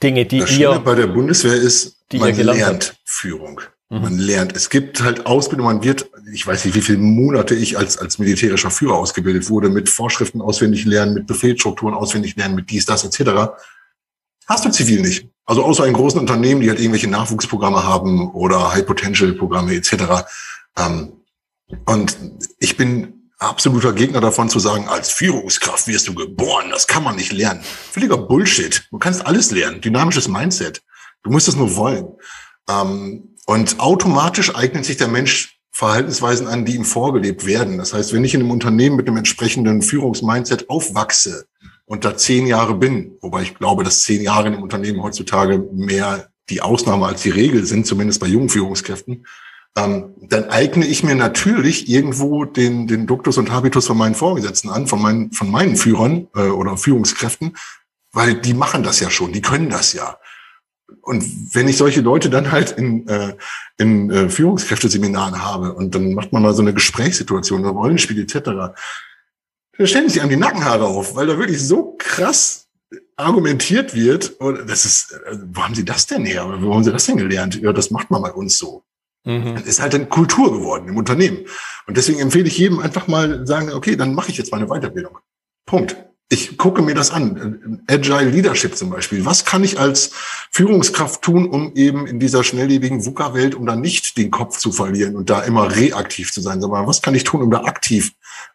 A: Dinge, die das ihr
C: bei der Bundeswehr ist, man lernt habt. Führung. Mhm. Man lernt. Es gibt halt Ausbildung, man wird, ich weiß nicht, wie viele Monate ich als, als militärischer Führer ausgebildet wurde, mit Vorschriften auswendig lernen, mit Befehlsstrukturen auswendig lernen, mit dies, das, etc. Hast du zivil nicht. Also außer in großen Unternehmen, die halt irgendwelche Nachwuchsprogramme haben oder High-Potential-Programme etc. Ähm, und ich bin absoluter Gegner davon zu sagen, als Führungskraft wirst du geboren, das kann man nicht lernen. Völliger Bullshit. Du kannst alles lernen. Dynamisches Mindset. Du musst es nur wollen. Ähm, und automatisch eignet sich der Mensch Verhaltensweisen an, die ihm vorgelebt werden. Das heißt, wenn ich in einem Unternehmen mit einem entsprechenden Führungsmindset aufwachse und da zehn Jahre bin, wobei ich glaube, dass zehn Jahre einem Unternehmen heutzutage mehr die Ausnahme als die Regel sind, zumindest bei jungen Führungskräften, ähm, dann eigne ich mir natürlich irgendwo den, den Duktus und Habitus von meinen Vorgesetzten an, von meinen, von meinen Führern äh, oder Führungskräften, weil die machen das ja schon, die können das ja. Und wenn ich solche Leute dann halt in, äh, in äh, Führungskräfteseminaren habe und dann macht man mal so eine Gesprächssituation, ein Rollenspiel etc., da stellen sich einem die Nackenhaare auf, weil da wirklich so krass argumentiert wird. Und das ist, äh, wo haben Sie das denn her? Wo haben Sie das denn gelernt? Ja, das macht man bei uns so. Mhm. Das ist halt eine Kultur geworden im Unternehmen. Und deswegen empfehle ich jedem einfach mal sagen, okay, dann mache ich jetzt meine Weiterbildung. Punkt ich gucke mir das an. Agile Leadership zum Beispiel. Was kann ich als Führungskraft tun, um eben in dieser schnelllebigen VUCA-Welt, um da nicht den Kopf zu verlieren und da immer reaktiv zu sein, sondern was kann ich tun, um da aktiv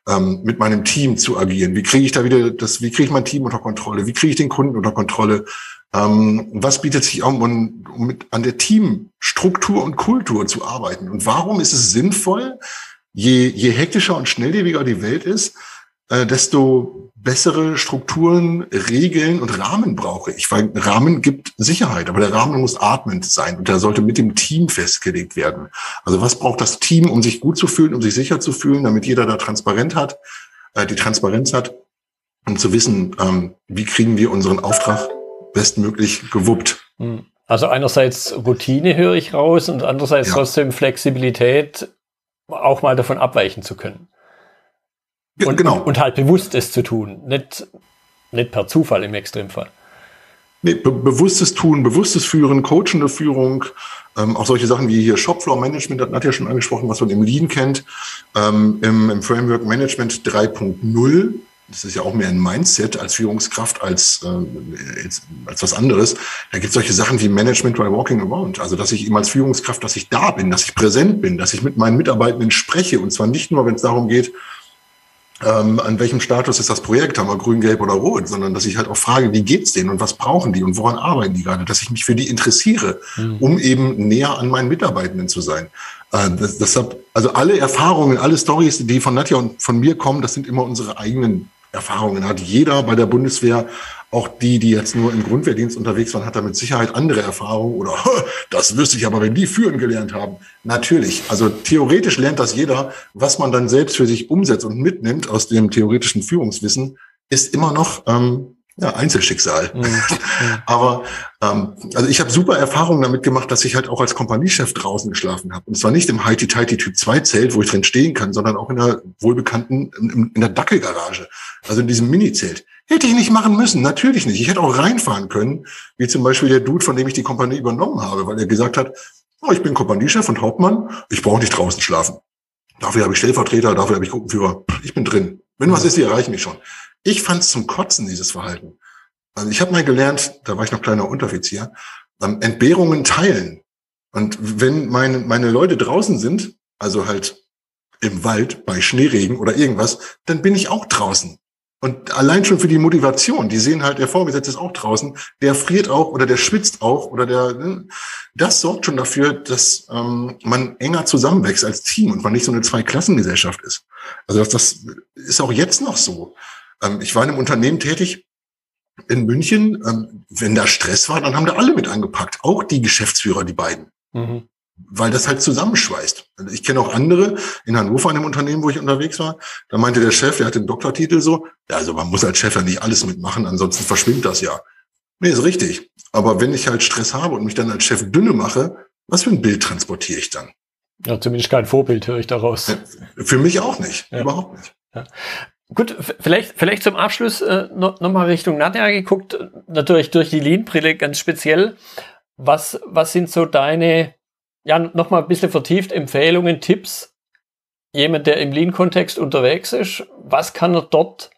C: ähm, mit meinem Team zu agieren? Wie kriege ich da wieder das, wie kriege ich mein Team unter Kontrolle? Wie kriege ich den Kunden unter Kontrolle? Ähm, was bietet sich an, um, um mit, an der Teamstruktur und Kultur zu arbeiten? Und warum ist es sinnvoll, je, je hektischer und schnelllebiger die Welt ist, äh, desto bessere Strukturen, Regeln und Rahmen brauche ich. Weil Rahmen gibt Sicherheit, aber der Rahmen muss atmend sein und der sollte mit dem Team festgelegt werden. Also was braucht das Team, um sich gut zu fühlen, um sich sicher zu fühlen, damit jeder da transparent hat, äh, die Transparenz hat, um zu wissen, ähm, wie kriegen wir unseren Auftrag bestmöglich gewuppt. Hm.
A: Also einerseits Routine höre ich raus und andererseits ja. trotzdem Flexibilität, auch mal davon abweichen zu können. Und, genau. und, halt bewusst es zu tun, nicht, nicht per Zufall im Extremfall.
C: Nee, be bewusstes Tun, bewusstes Führen, coachende Führung, ähm, auch solche Sachen wie hier Shopfloor Management, das hat ja schon angesprochen, was man im Lean kennt, ähm, im, im Framework Management 3.0. Das ist ja auch mehr ein Mindset als Führungskraft, als, äh, als, als was anderes. Da gibt es solche Sachen wie Management by Walking Around. Also, dass ich eben als Führungskraft, dass ich da bin, dass ich präsent bin, dass ich mit meinen Mitarbeitenden spreche. Und zwar nicht nur, wenn es darum geht, ähm, an welchem Status ist das Projekt, haben wir grün, gelb oder rot, sondern dass ich halt auch frage, wie geht's denen und was brauchen die und woran arbeiten die gerade, dass ich mich für die interessiere, mhm. um eben näher an meinen Mitarbeitenden zu sein. Äh, das, deshalb, also alle Erfahrungen, alle Stories, die von Nadja und von mir kommen, das sind immer unsere eigenen Erfahrungen. Hat jeder bei der Bundeswehr auch die, die jetzt nur im Grundwehrdienst unterwegs waren, hat da mit Sicherheit andere Erfahrungen oder das wüsste ich aber, wenn die führen gelernt haben. Natürlich. Also theoretisch lernt das jeder. Was man dann selbst für sich umsetzt und mitnimmt aus dem theoretischen Führungswissen, ist immer noch ähm, ja, Einzelschicksal. Mhm. Aber ähm, also ich habe super Erfahrungen damit gemacht, dass ich halt auch als Kompaniechef draußen geschlafen habe. Und zwar nicht im Heiti-Teiti Typ 2 Zelt, wo ich drin stehen kann, sondern auch in der wohlbekannten, in, in der Dackelgarage. Also in diesem Mini-Zelt. Hätte ich nicht machen müssen, natürlich nicht. Ich hätte auch reinfahren können, wie zum Beispiel der Dude, von dem ich die Kompanie übernommen habe, weil er gesagt hat, oh, ich bin Kompaniechef und Hauptmann, ich brauche nicht draußen schlafen. Dafür habe ich Stellvertreter, dafür habe ich Gruppenführer. Ich bin drin. Wenn was ist, die erreichen mich schon. Ich fand es zum Kotzen, dieses Verhalten. Also ich habe mal gelernt, da war ich noch kleiner Unteroffizier, ähm, Entbehrungen teilen. Und wenn meine, meine Leute draußen sind, also halt im Wald bei Schneeregen oder irgendwas, dann bin ich auch draußen. Und allein schon für die Motivation, die sehen halt, der Vorgesetzte ist auch draußen, der friert auch oder der schwitzt auch oder der, ne, das sorgt schon dafür, dass ähm, man enger zusammenwächst als Team und man nicht so eine Zweiklassengesellschaft ist. Also das, das ist auch jetzt noch so. Ähm, ich war in einem Unternehmen tätig in München. Ähm, wenn da Stress war, dann haben da alle mit angepackt, auch die Geschäftsführer, die beiden. Mhm. Weil das halt zusammenschweißt. Ich kenne auch andere in Hannover in einem Unternehmen, wo ich unterwegs war. Da meinte der Chef, der hat den Doktortitel so, ja, also man muss als Chef ja nicht alles mitmachen, ansonsten verschwimmt das ja. Nee, ist richtig. Aber wenn ich halt Stress habe und mich dann als Chef dünne mache, was für ein Bild transportiere ich dann?
A: Ja, zumindest kein Vorbild höre ich daraus.
C: Für mich auch nicht. Ja. Überhaupt nicht. Ja.
A: Gut, vielleicht, vielleicht zum Abschluss äh, noch, noch mal Richtung Nadja geguckt, natürlich durch die Lean-Brille ganz speziell. Was, was sind so deine, ja, noch mal ein bisschen vertieft Empfehlungen, Tipps? Jemand, der im Lean-Kontext unterwegs ist, was kann er dort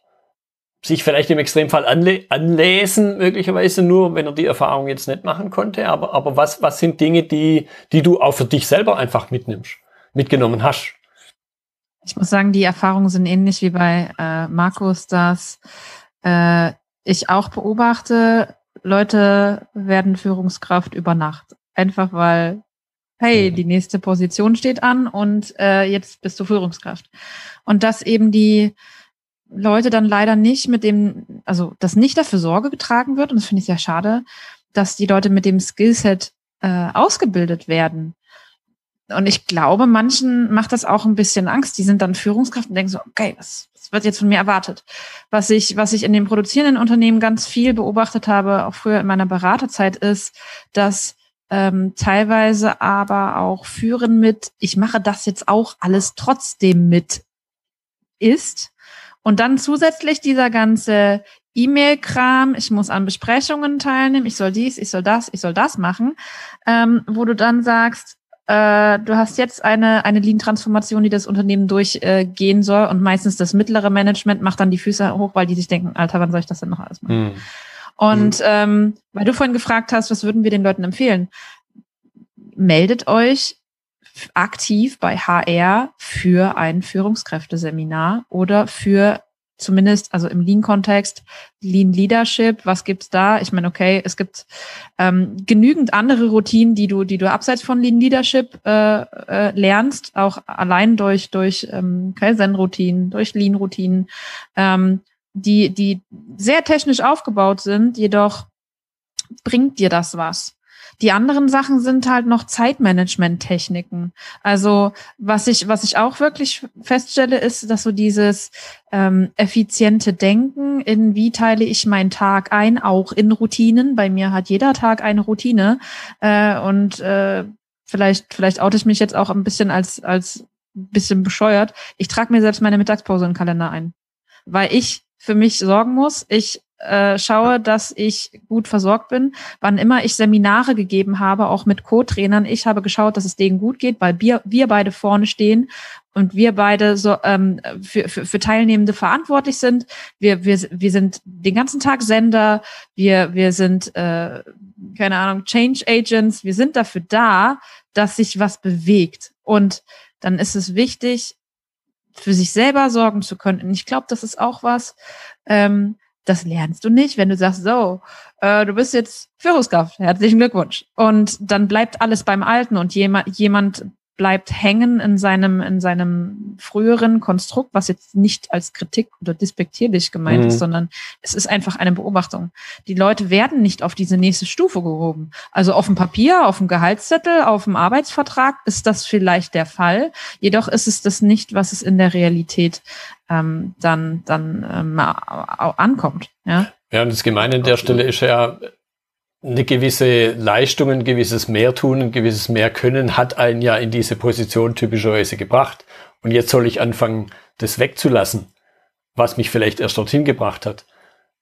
A: sich vielleicht im Extremfall anle anlesen, möglicherweise nur, wenn er die Erfahrung jetzt nicht machen konnte. Aber, aber was, was sind Dinge, die, die du auch für dich selber einfach mitnimmst, mitgenommen hast?
B: Ich muss sagen, die Erfahrungen sind ähnlich wie bei äh, Markus, dass äh, ich auch beobachte, Leute werden Führungskraft über Nacht. Einfach weil, hey, die nächste Position steht an und äh, jetzt bist du Führungskraft. Und dass eben die Leute dann leider nicht mit dem, also dass nicht dafür Sorge getragen wird, und das finde ich sehr schade, dass die Leute mit dem Skillset äh, ausgebildet werden. Und ich glaube, manchen macht das auch ein bisschen Angst. Die sind dann Führungskraft und denken so, okay, was, was wird jetzt von mir erwartet? Was ich, was ich in den produzierenden Unternehmen ganz viel beobachtet habe, auch früher in meiner Beraterzeit, ist, dass ähm, teilweise aber auch Führen mit, ich mache das jetzt auch alles trotzdem mit ist. Und dann zusätzlich dieser ganze E-Mail-Kram, ich muss an Besprechungen teilnehmen, ich soll dies, ich soll das, ich soll das machen, ähm, wo du dann sagst, äh, du hast jetzt eine, eine Lean-Transformation, die das Unternehmen durchgehen äh, soll und meistens das mittlere Management macht dann die Füße hoch, weil die sich denken, Alter, wann soll ich das denn noch alles machen? Mhm. Und mhm. ähm, weil du vorhin gefragt hast, was würden wir den Leuten empfehlen? Meldet euch aktiv bei HR für ein Führungskräfteseminar oder für zumindest, also im Lean-Kontext, Lean Leadership, was gibt's da? Ich meine, okay, es gibt ähm, genügend andere Routinen, die du, die du abseits von Lean Leadership äh, äh, lernst, auch allein durch durch ähm, Kaizen-Routinen, durch Lean-Routinen, ähm, die die sehr technisch aufgebaut sind, jedoch bringt dir das was? Die anderen Sachen sind halt noch Zeitmanagement-Techniken. Also was ich, was ich auch wirklich feststelle, ist, dass so dieses ähm, effiziente Denken in wie teile ich meinen Tag ein, auch in Routinen. Bei mir hat jeder Tag eine Routine. Äh, und äh, vielleicht, vielleicht oute ich mich jetzt auch ein bisschen als, als bisschen bescheuert. Ich trage mir selbst meine Mittagspause in den Kalender ein. Weil ich für mich sorgen muss. Ich äh, schaue, dass ich gut versorgt bin. Wann immer ich Seminare gegeben habe, auch mit Co-Trainern, ich habe geschaut, dass es denen gut geht, weil wir, wir beide vorne stehen und wir beide so ähm, für, für, für Teilnehmende verantwortlich sind. Wir, wir, wir sind den ganzen Tag Sender, wir, wir sind, äh, keine Ahnung, Change Agents, wir sind dafür da, dass sich was bewegt. Und dann ist es wichtig, für sich selber sorgen zu können. Und ich glaube, das ist auch was, ähm, das lernst du nicht, wenn du sagst, so, äh, du bist jetzt Führungskraft, herzlichen Glückwunsch. Und dann bleibt alles beim Alten und jemand, jemand bleibt hängen in seinem, in seinem früheren Konstrukt, was jetzt nicht als Kritik oder despektierlich gemeint mhm. ist, sondern es ist einfach eine Beobachtung. Die Leute werden nicht auf diese nächste Stufe gehoben. Also auf dem Papier, auf dem Gehaltszettel, auf dem Arbeitsvertrag ist das vielleicht der Fall. Jedoch ist es das nicht, was es in der Realität ähm, dann, dann ähm, ankommt. Ja?
A: ja, und das Gemeine an der Stelle ist ja, eine gewisse Leistung, ein gewisses Mehrtun, ein gewisses Mehrkönnen hat einen ja in diese Position typischerweise gebracht. Und jetzt soll ich anfangen, das wegzulassen, was mich vielleicht erst dorthin gebracht hat.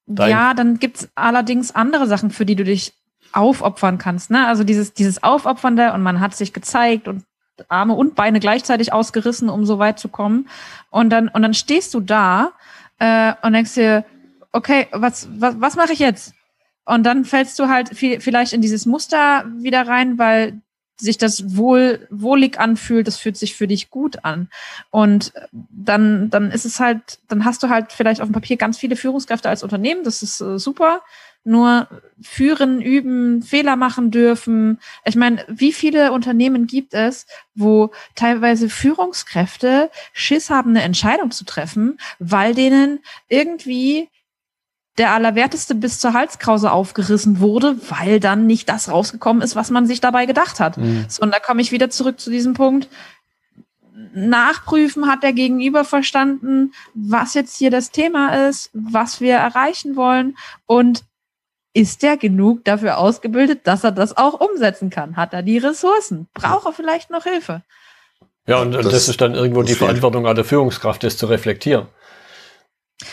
B: Dein ja, dann gibt's allerdings andere Sachen, für die du dich aufopfern kannst. Ne? Also dieses, dieses Aufopfernde und man hat sich gezeigt und Arme und Beine gleichzeitig ausgerissen, um so weit zu kommen. Und dann, und dann stehst du da äh, und denkst dir, okay, was, was, was mache ich jetzt? Und dann fällst du halt viel, vielleicht in dieses Muster wieder rein, weil sich das wohl, wohlig anfühlt, das fühlt sich für dich gut an. Und dann, dann ist es halt, dann hast du halt vielleicht auf dem Papier ganz viele Führungskräfte als Unternehmen, das ist äh, super. Nur führen, üben, Fehler machen dürfen. Ich meine, wie viele Unternehmen gibt es, wo teilweise Führungskräfte Schiss haben, eine Entscheidung zu treffen, weil denen irgendwie der Allerwerteste bis zur Halskrause aufgerissen wurde, weil dann nicht das rausgekommen ist, was man sich dabei gedacht hat. Mhm. So, und da komme ich wieder zurück zu diesem Punkt. Nachprüfen hat der Gegenüber verstanden, was jetzt hier das Thema ist, was wir erreichen wollen und ist der genug dafür ausgebildet, dass er das auch umsetzen kann? Hat er die Ressourcen? Braucht er vielleicht noch Hilfe?
A: Ja, und, das, das ist dann irgendwo die Verantwortung an der Führungskraft, das zu reflektieren.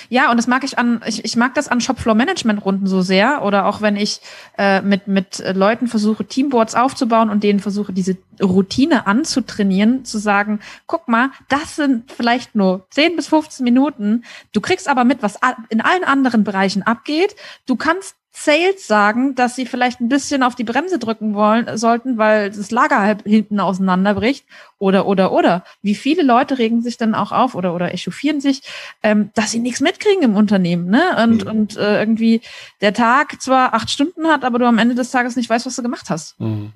B: Ja, und das mag ich an, ich, ich mag das an Shopfloor-Management-Runden so sehr. Oder auch wenn ich äh, mit, mit Leuten versuche, Teamboards aufzubauen und denen versuche, diese Routine anzutrainieren, zu sagen, guck mal, das sind vielleicht nur 10 bis 15 Minuten. Du kriegst aber mit, was in allen anderen Bereichen abgeht. Du kannst Sales sagen, dass sie vielleicht ein bisschen auf die Bremse drücken wollen sollten, weil das Lager halb hinten auseinanderbricht oder oder oder. Wie viele Leute regen sich dann auch auf oder oder echauffieren sich, ähm, dass sie nichts mitkriegen im Unternehmen, ne? Und mhm. und äh, irgendwie der Tag zwar acht Stunden hat, aber du am Ende des Tages nicht weißt, was du gemacht hast. Mhm.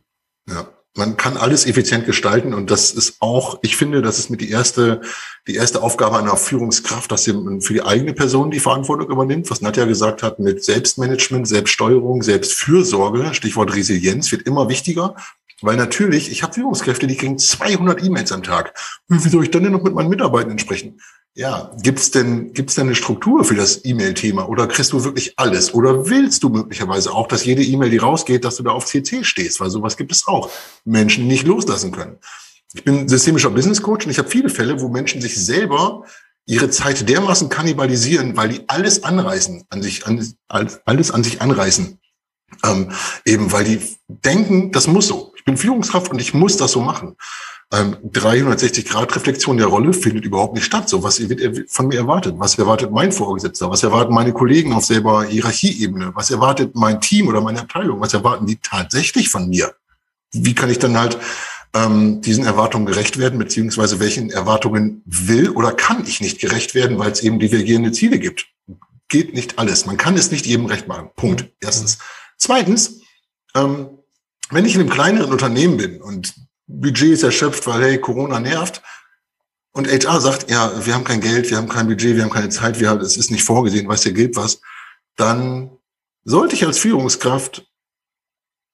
C: Ja man kann alles effizient gestalten und das ist auch, ich finde, das ist mit die erste, die erste Aufgabe einer Führungskraft, dass sie für die eigene Person die Verantwortung übernimmt, was Nadja gesagt hat, mit Selbstmanagement, Selbststeuerung, Selbstfürsorge, Stichwort Resilienz wird immer wichtiger. Weil natürlich, ich habe Führungskräfte, die kriegen 200 E-Mails am Tag. Wie soll ich dann denn noch mit meinen Mitarbeitern sprechen? Ja, gibt's denn, gibt's denn eine Struktur für das E-Mail-Thema oder kriegst du wirklich alles? Oder willst du möglicherweise auch, dass jede E-Mail, die rausgeht, dass du da auf CC stehst? Weil sowas gibt es auch. Menschen nicht loslassen können. Ich bin systemischer Business Coach und ich habe viele Fälle, wo Menschen sich selber ihre Zeit dermaßen kannibalisieren, weil die alles anreißen, an sich, an, alles an sich anreißen. Ähm, eben weil die denken, das muss so. Ich bin Führungskraft und ich muss das so machen ähm, 360-Grad-Reflexion der Rolle findet überhaupt nicht statt. So, was wird von mir erwartet? Was erwartet mein Vorgesetzter? Was erwarten meine Kollegen auf selber Hierarchieebene? Was erwartet mein Team oder meine Abteilung? Was erwarten die tatsächlich von mir? Wie kann ich dann halt ähm, diesen Erwartungen gerecht werden, beziehungsweise welchen Erwartungen will oder kann ich nicht gerecht werden, weil es eben divergierende Ziele gibt? Geht nicht alles. Man kann es nicht jedem recht machen. Punkt. Erstens. Zweitens, ähm, wenn ich in einem kleineren Unternehmen bin und Budget ist erschöpft, weil hey, Corona nervt. Und HR sagt, ja, wir haben kein Geld, wir haben kein Budget, wir haben keine Zeit, wir haben, es ist nicht vorgesehen, weiß der gilt was. Dann sollte ich als Führungskraft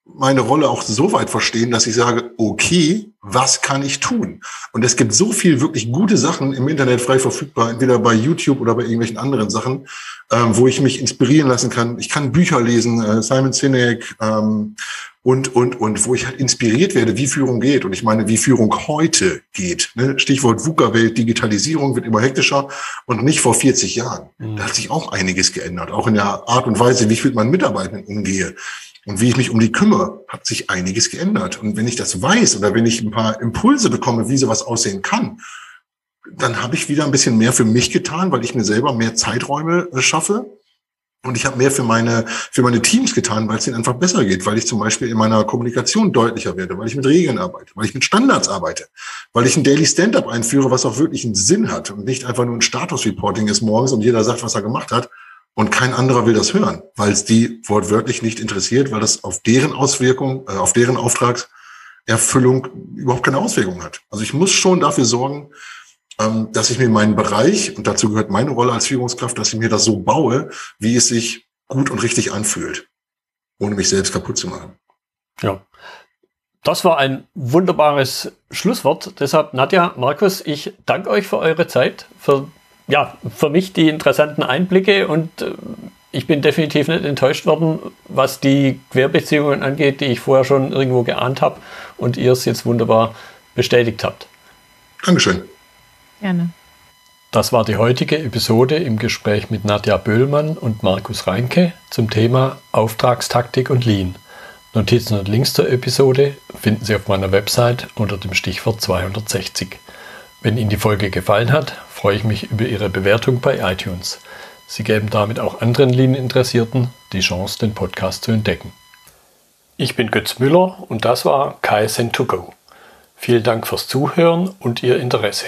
C: meine Rolle auch so weit verstehen, dass ich sage, okay, was kann ich tun? Und es gibt so viel wirklich gute Sachen im Internet frei verfügbar, entweder bei YouTube oder bei irgendwelchen anderen Sachen, ähm, wo ich mich inspirieren lassen kann. Ich kann Bücher lesen, äh, Simon Sinek ähm, und, und, und, wo ich halt inspiriert werde, wie Führung geht. Und ich meine, wie Führung heute geht. Ne? Stichwort VUCA-Welt, Digitalisierung wird immer hektischer und nicht vor 40 Jahren. Mhm. Da hat sich auch einiges geändert, auch in der Art und Weise, wie ich mit meinen Mitarbeitern umgehe. Und wie ich mich um die kümmere, hat sich einiges geändert. Und wenn ich das weiß oder wenn ich ein paar Impulse bekomme, wie sowas aussehen kann, dann habe ich wieder ein bisschen mehr für mich getan, weil ich mir selber mehr Zeiträume äh, schaffe. Und ich habe mehr für meine, für meine Teams getan, weil es ihnen einfach besser geht, weil ich zum Beispiel in meiner Kommunikation deutlicher werde, weil ich mit Regeln arbeite, weil ich mit Standards arbeite, weil ich ein Daily Stand-up einführe, was auch wirklich einen Sinn hat und nicht einfach nur ein Status-Reporting ist morgens und jeder sagt, was er gemacht hat, und kein anderer will das hören, weil es die wortwörtlich nicht interessiert, weil das auf deren Auswirkung, äh, auf deren Auftragserfüllung überhaupt keine Auswirkung hat. Also ich muss schon dafür sorgen, ähm, dass ich mir meinen Bereich, und dazu gehört meine Rolle als Führungskraft, dass ich mir das so baue, wie es sich gut und richtig anfühlt, ohne mich selbst kaputt zu machen.
A: Ja. Das war ein wunderbares Schlusswort. Deshalb, Nadja, Markus, ich danke euch für eure Zeit, für ja, für mich die interessanten Einblicke und äh, ich bin definitiv nicht enttäuscht worden, was die Querbeziehungen angeht, die ich vorher schon irgendwo geahnt habe und ihr es jetzt wunderbar bestätigt habt.
C: Dankeschön.
B: Gerne.
A: Das war die heutige Episode im Gespräch mit Nadja Böhlmann und Markus Reinke zum Thema Auftragstaktik und Lean. Notizen und Links zur Episode finden Sie auf meiner Website unter dem Stichwort 260. Wenn Ihnen die Folge gefallen hat, freue ich mich über Ihre Bewertung bei iTunes. Sie geben damit auch anderen Linieninteressierten die Chance, den Podcast zu entdecken. Ich bin Götz Müller und das war KSN2Go. Vielen Dank fürs Zuhören und Ihr Interesse.